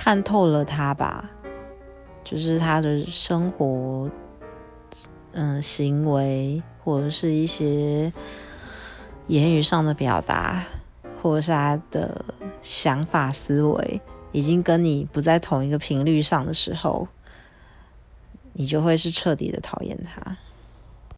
看透了他吧。就是他的生活嗯行为或者是一些言语上的表达或者是他的想法思维已经跟你不在同一个频率上的时候你就会是彻底的讨厌他。